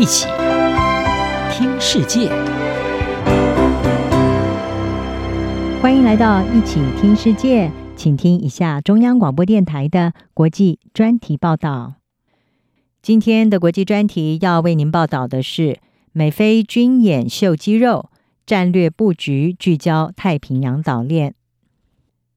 一起听世界，欢迎来到一起听世界，请听一下中央广播电台的国际专题报道。今天的国际专题要为您报道的是美菲军演秀肌肉，战略布局聚焦太平洋岛链。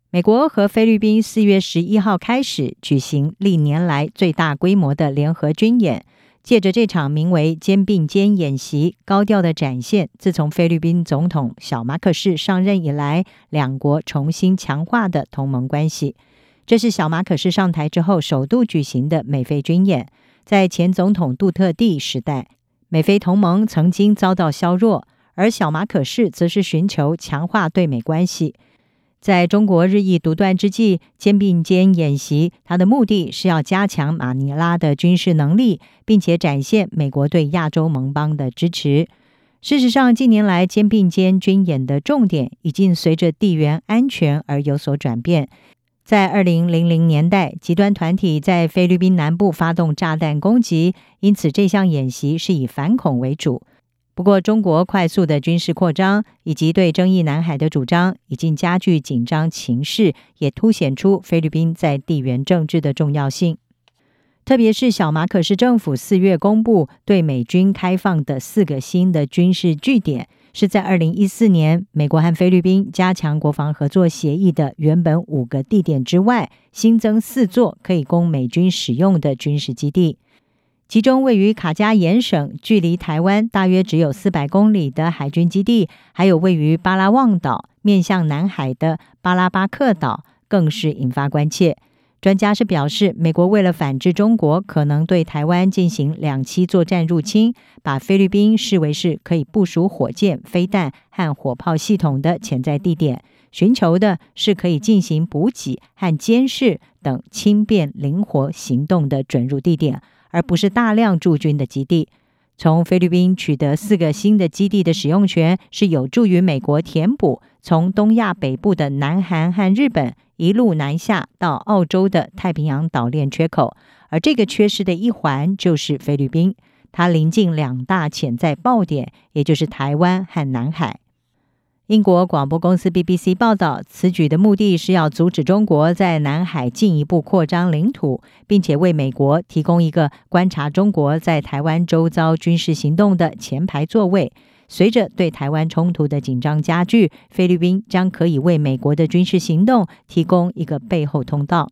美国和菲律宾四月十一号开始举行历年来最大规模的联合军演。借着这场名为“肩并肩”演习，高调的展现自从菲律宾总统小马可士上任以来，两国重新强化的同盟关系。这是小马可仕上台之后首度举行的美菲军演。在前总统杜特蒂时代，美菲同盟曾经遭到削弱，而小马可仕则是寻求强化对美关系。在中国日益独断之际，肩并肩演习，它的目的是要加强马尼拉的军事能力，并且展现美国对亚洲盟邦的支持。事实上，近年来肩并肩军演的重点已经随着地缘安全而有所转变。在二零零零年代，极端团体在菲律宾南部发动炸弹攻击，因此这项演习是以反恐为主。不过，中国快速的军事扩张以及对争议南海的主张，已经加剧紧张情势，也凸显出菲律宾在地缘政治的重要性。特别是小马可仕政府四月公布对美军开放的四个新的军事据点，是在二零一四年美国和菲律宾加强国防合作协议的原本五个地点之外，新增四座可以供美军使用的军事基地。其中位于卡加延省，距离台湾大约只有四百公里的海军基地，还有位于巴拉望岛、面向南海的巴拉巴克岛，更是引发关切。专家是表示，美国为了反制中国可能对台湾进行两栖作战入侵，把菲律宾视为是可以部署火箭、飞弹和火炮系统的潜在地点，寻求的是可以进行补给和监视等轻便灵活行动的准入地点。而不是大量驻军的基地。从菲律宾取得四个新的基地的使用权，是有助于美国填补从东亚北部的南韩和日本一路南下到澳洲的太平洋岛链缺口。而这个缺失的一环就是菲律宾，它临近两大潜在爆点，也就是台湾和南海。英国广播公司 BBC 报道，此举的目的是要阻止中国在南海进一步扩张领土，并且为美国提供一个观察中国在台湾周遭军事行动的前排座位。随着对台湾冲突的紧张加剧，菲律宾将可以为美国的军事行动提供一个背后通道。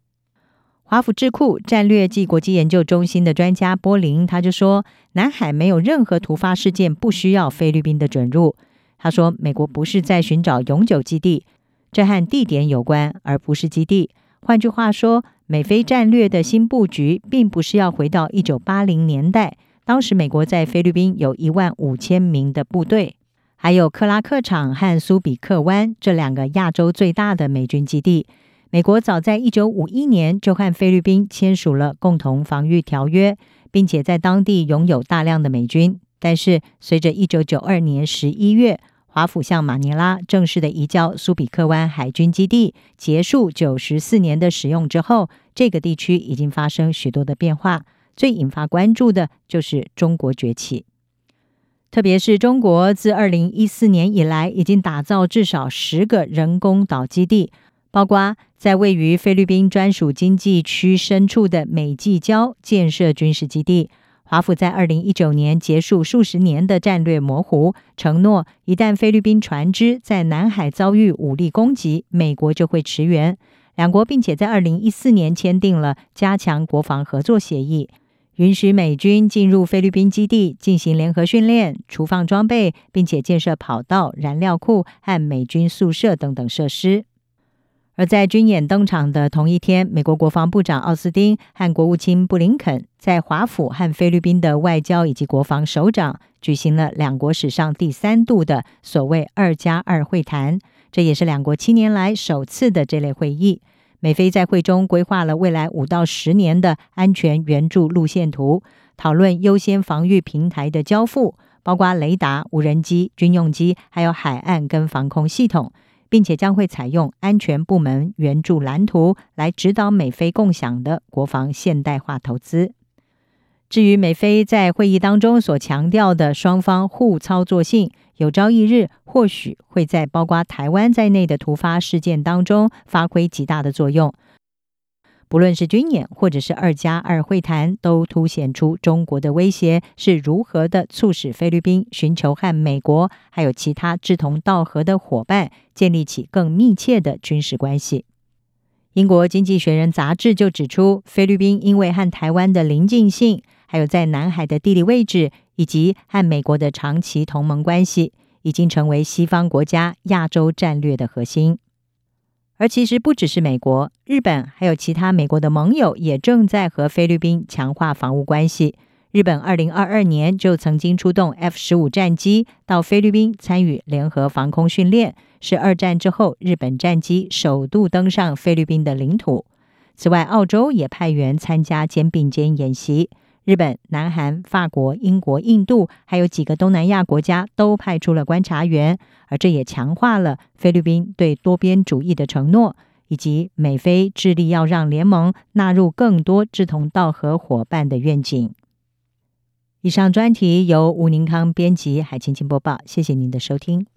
华府智库战略暨国际研究中心的专家波林他就说：“南海没有任何突发事件不需要菲律宾的准入。”他说：“美国不是在寻找永久基地，这和地点有关，而不是基地。换句话说，美菲战略的新布局，并不是要回到一九八零年代，当时美国在菲律宾有一万五千名的部队，还有克拉克场和苏比克湾这两个亚洲最大的美军基地。美国早在一九五一年就和菲律宾签署了共同防御条约，并且在当地拥有大量的美军。但是，随着一九九二年十一月，华府向马尼拉正式的移交苏比克湾海军基地，结束九十四年的使用之后，这个地区已经发生许多的变化。最引发关注的就是中国崛起，特别是中国自二零一四年以来，已经打造至少十个人工岛基地，包括在位于菲律宾专属经济区深处的美济礁建设军事基地。华府在二零一九年结束数十年的战略模糊，承诺一旦菲律宾船只在南海遭遇武力攻击，美国就会驰援。两国并且在二零一四年签订了加强国防合作协议，允许美军进入菲律宾基地进行联合训练、储放装备，并且建设跑道、燃料库和美军宿舍等等设施。而在军演登场的同一天，美国国防部长奥斯汀和国务卿布林肯在华府和菲律宾的外交以及国防首长举行了两国史上第三度的所谓“二加二”会谈，这也是两国七年来首次的这类会议。美菲在会中规划了未来五到十年的安全援助路线图，讨论优先防御平台的交付，包括雷达、无人机、军用机，还有海岸跟防空系统。并且将会采用安全部门援助蓝图来指导美菲共享的国防现代化投资。至于美菲在会议当中所强调的双方互操作性，有朝一日或许会在包括台湾在内的突发事件当中发挥极大的作用。不论是军演或者是二加二会谈，都凸显出中国的威胁是如何的促使菲律宾寻求和美国还有其他志同道合的伙伴建立起更密切的军事关系。英国经济学人杂志就指出，菲律宾因为和台湾的邻近性，还有在南海的地理位置，以及和美国的长期同盟关系，已经成为西方国家亚洲战略的核心。而其实不只是美国，日本还有其他美国的盟友也正在和菲律宾强化防务关系。日本二零二二年就曾经出动 F 十五战机到菲律宾参与联合防空训练，是二战之后日本战机首度登上菲律宾的领土。此外，澳洲也派员参加肩并肩演习。日本、南韩、法国、英国、印度，还有几个东南亚国家都派出了观察员，而这也强化了菲律宾对多边主义的承诺，以及美菲致力要让联盟纳入更多志同道合伙伴的愿景。以上专题由吴宁康编辑，海青青播报，谢谢您的收听。